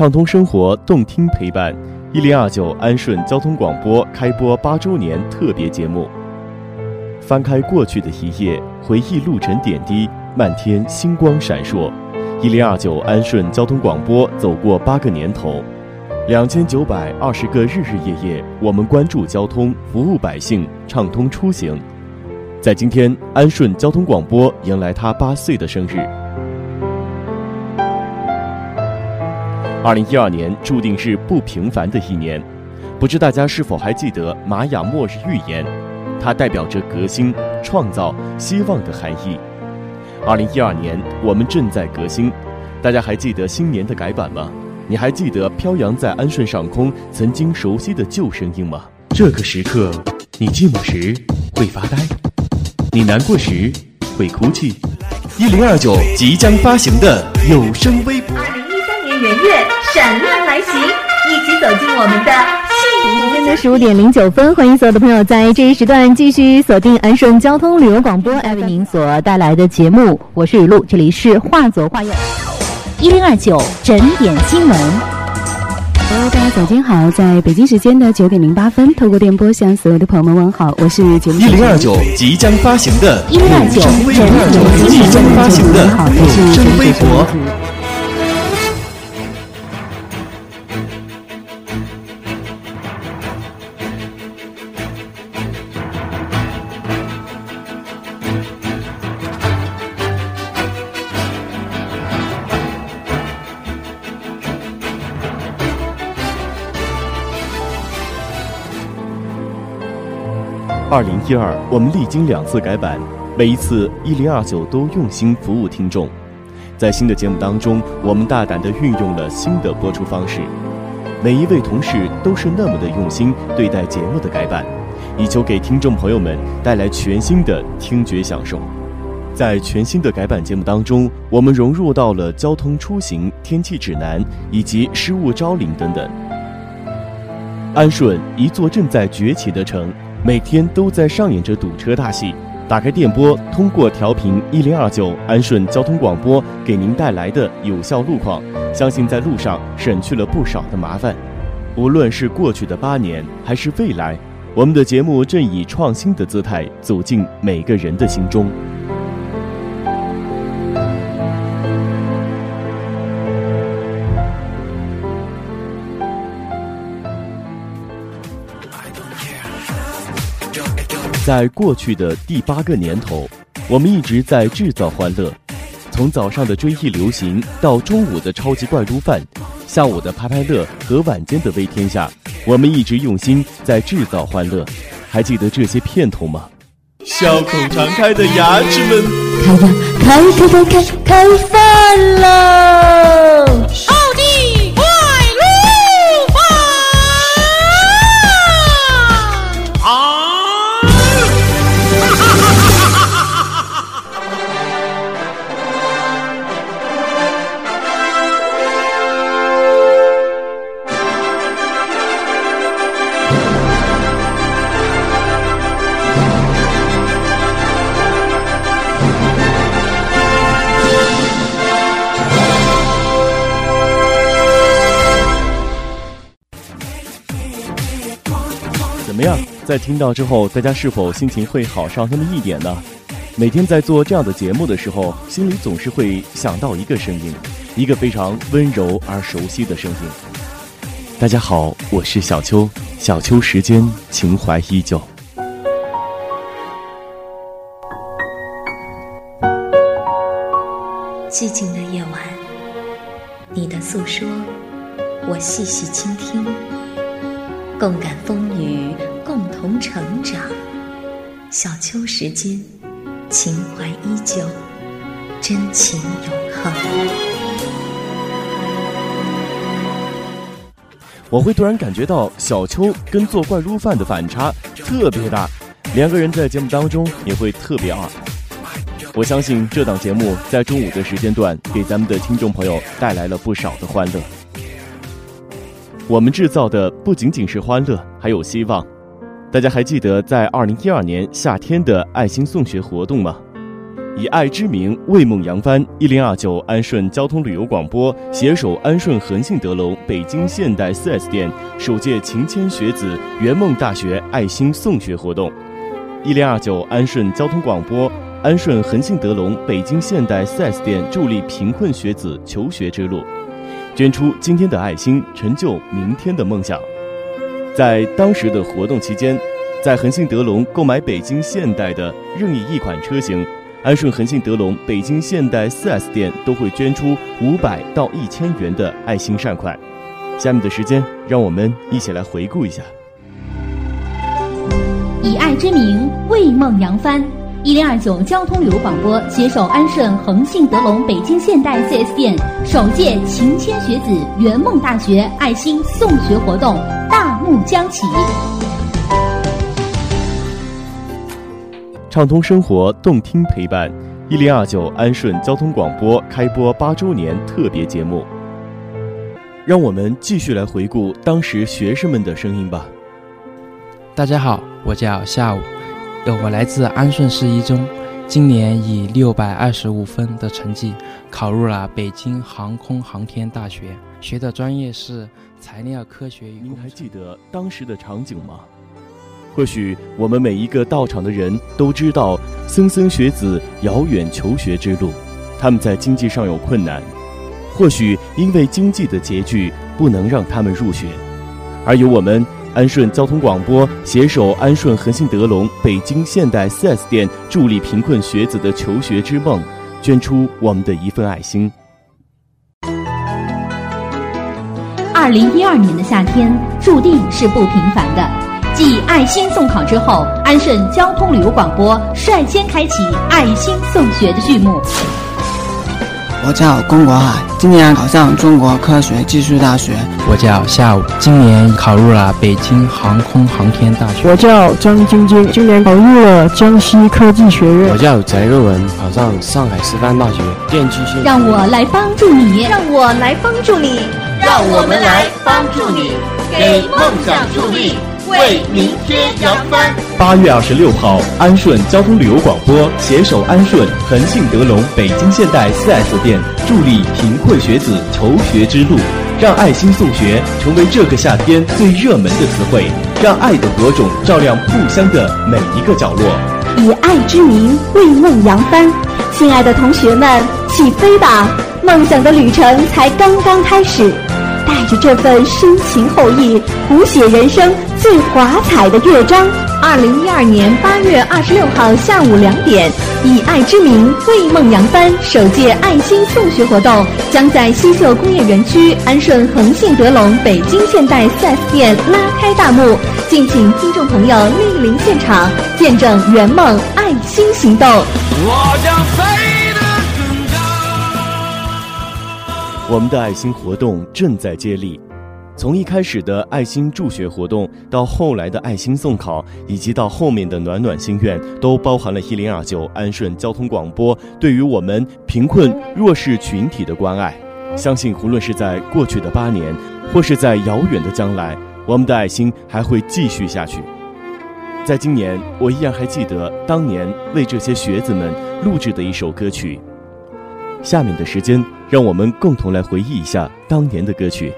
畅通生活，动听陪伴。一零二九安顺交通广播开播八周年特别节目。翻开过去的一页，回忆路程点滴，漫天星光闪烁。一零二九安顺交通广播走过八个年头，两千九百二十个日日夜夜，我们关注交通，服务百姓，畅通出行。在今天，安顺交通广播迎来他八岁的生日。二零一二年注定是不平凡的一年，不知大家是否还记得玛雅末日预言？它代表着革新、创造、希望的含义。二零一二年，我们正在革新。大家还记得新年的改版吗？你还记得飘扬在安顺上空曾经熟悉的旧声音吗？这个时刻，你寂寞时会发呆，你难过时会哭泣。一零二九即将发行的有声微博。二零一三年元月闪亮来袭，一起走进我们的幸福。现在十五点零九分，欢迎所有的朋友在这一时段继续锁定安顺交通旅游广播，爱为您所带来的节目。我是雨露，这里是画左画右。一零二九整点新闻。Hello，大家早间好，在北京时间的九点零八分，透过电波向所有的朋友们问好，我是节目一零二九即将发行的一零二九整点新闻。即将发行的有声微博。二零一二，我们历经两次改版，每一次一零二九都用心服务听众。在新的节目当中，我们大胆地运用了新的播出方式，每一位同事都是那么的用心对待节目的改版，以求给听众朋友们带来全新的听觉享受。在全新的改版节目当中，我们融入到了交通出行、天气指南以及失物招领等等。安顺，一座正在崛起的城。每天都在上演着堵车大戏。打开电波，通过调频一零二九安顺交通广播给您带来的有效路况，相信在路上省去了不少的麻烦。无论是过去的八年，还是未来，我们的节目正以创新的姿态走进每个人的心中。在过去的第八个年头，我们一直在制造欢乐，从早上的追忆流行，到中午的超级怪猪饭，下午的拍拍乐和晚间的微天下，我们一直用心在制造欢乐。还记得这些片头吗？笑口常开的牙齿们，开饭，开开开开开饭喽！在听到之后，大家是否心情会好上那么一点呢？每天在做这样的节目的时候，心里总是会想到一个声音，一个非常温柔而熟悉的声音。大家好，我是小秋，小秋时间，情怀依旧。寂静的夜晚，你的诉说，我细细倾听，共感风雨，成长。小秋时间，情怀依旧，真情永恒。我会突然感觉到小秋跟做怪撸饭的反差特别大，两个人在节目当中也会特别二。我相信这档节目在中午的时间段给咱们的听众朋友带来了不少的欢乐。我们制造的不仅仅是欢乐，还有希望。大家还记得在二零一二年夏天的爱心送学活动吗？以爱之名为梦扬帆，一零二九安顺交通旅游广播携手安顺恒信德龙北京现代 4S 店首届勤谦学子圆梦大学爱心送学活动，一零二九安顺交通广播安顺恒信德龙北京现代 4S 店助力贫困学子求学之路，捐出今天的爱心，成就明天的梦想。在当时的活动期间，在恒信德龙购买北京现代的任意一款车型。安顺恒信德龙北京现代 4S 店都会捐出五百到一千元的爱心善款。下面的时间，让我们一起来回顾一下。以爱之名为梦扬帆，一零二九交通旅游广播携手安顺恒信德龙北京现代 4S 店首届勤谦学子圆梦大学爱心送学活动大幕将起。畅通生活，动听陪伴。一零二九安顺交通广播开播八周年特别节目，让我们继续来回顾当时学生们的声音吧。大家好，我叫夏午，我来自安顺市一中，今年以六百二十五分的成绩考入了北京航空航天大学，学的专业是材料科学与您还记得当时的场景吗？或许我们每一个到场的人都知道，莘莘学子遥远求学之路，他们在经济上有困难，或许因为经济的拮据不能让他们入学，而由我们安顺交通广播携手安顺恒信德隆北京现代 4S 店助力贫困学子的求学之梦，捐出我们的一份爱心。二零一二年的夏天注定是不平凡的。继爱心送考之后，安顺交通旅游广播率先开启爱心送学的序幕。我叫龚国海，今年考上中国科学技术大学。我叫夏武，今年考入了北京航空航天大学。我叫张晶晶，今年考入了江西科技学院。我叫翟若文，考上上海师范大学电机系。让我来帮助你，让我来帮助你，让我们来帮助你，给梦想助力。为明天扬帆。八月二十六号，安顺交通旅游广播携手安顺恒信德龙北京现代 4S 店，助力贫困学子求学之路，让爱心送学成为这个夏天最热门的词汇，让爱的火种照亮故乡的每一个角落。以爱之名为梦扬帆，亲爱的同学们，起飞吧！梦想的旅程才刚刚开始。带着这份深情厚谊，谱写人生最华彩的乐章。二零一二年八月二十六号下午两点，以爱之名为梦扬帆首届爱心送学活动将在西秀工业园区安顺恒信德龙北京现代 4S 店拉开大幕，敬请听众朋友莅临现场，见证圆梦爱心行动。我将飞得更高。我们的爱心活动正在接力，从一开始的爱心助学活动，到后来的爱心送考，以及到后面的暖暖心愿，都包含了一零二九安顺交通广播对于我们贫困弱势群体的关爱。相信无论是在过去的八年，或是在遥远的将来，我们的爱心还会继续下去。在今年，我依然还记得当年为这些学子们录制的一首歌曲。下面的时间，让我们共同来回忆一下当年的歌曲。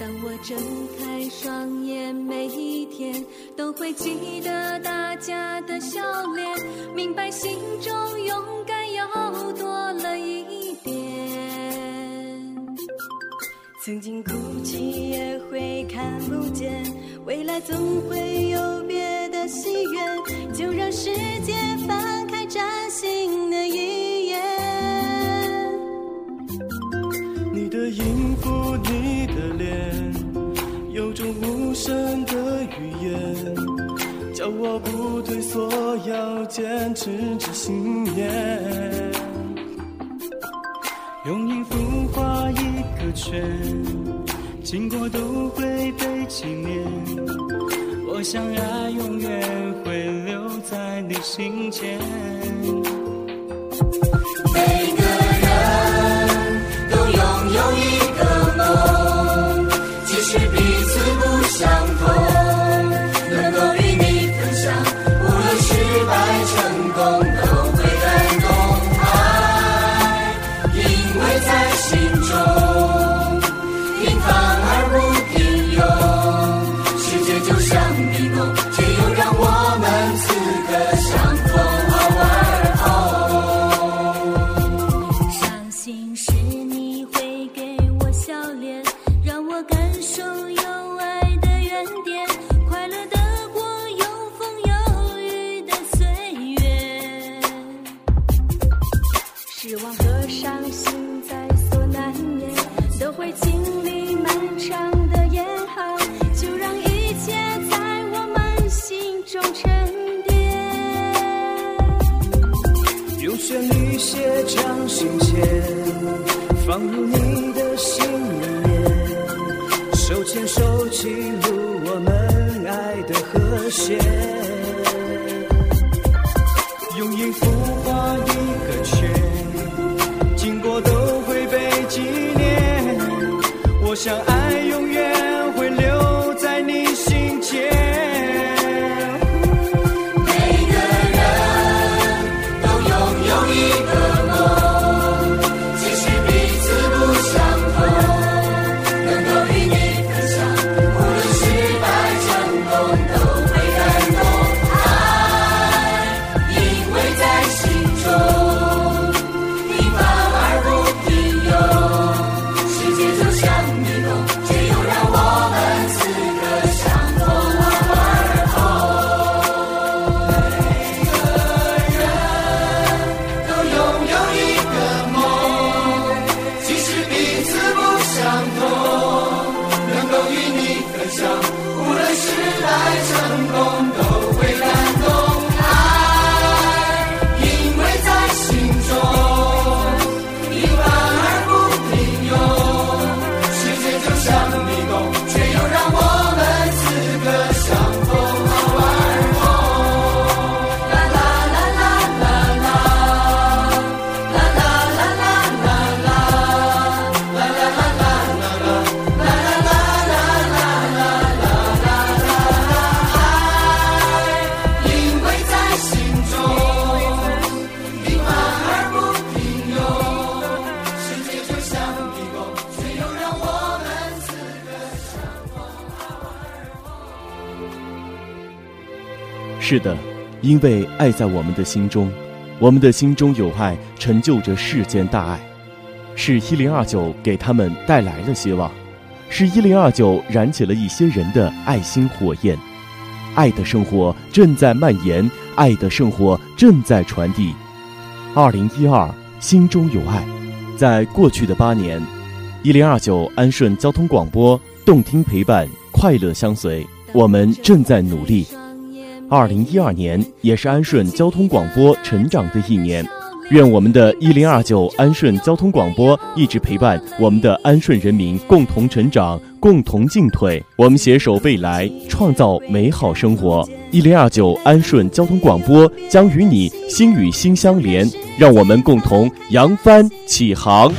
当我睁开双眼，每一天都会记得大家的笑脸，明白心中勇敢又多了一点。曾经哭泣也会看不见，未来总会有别的喜悦，就让世界翻开崭新的一页。你的音符，你。种无声的语言，叫我不退缩，要坚坚持着信念，用音符画一个圈，经过都会被纪念。我想爱永远会留在你心间。You. 是的，因为爱在我们的心中，我们的心中有爱，成就着世间大爱。是一零二九给他们带来了希望，是一零二九燃起了一些人的爱心火焰。爱的生活正在蔓延，爱的生活正在传递。二零一二，心中有爱。在过去的八年，一零二九安顺交通广播动听陪伴，快乐相随。我们正在努力。二零一二年也是安顺交通广播成长的一年，愿我们的一零二九安顺交通广播一直陪伴我们的安顺人民共同成长，共同进退。我们携手未来，创造美好生活。一零二九安顺交通广播将与你心与心相连，让我们共同扬帆起航。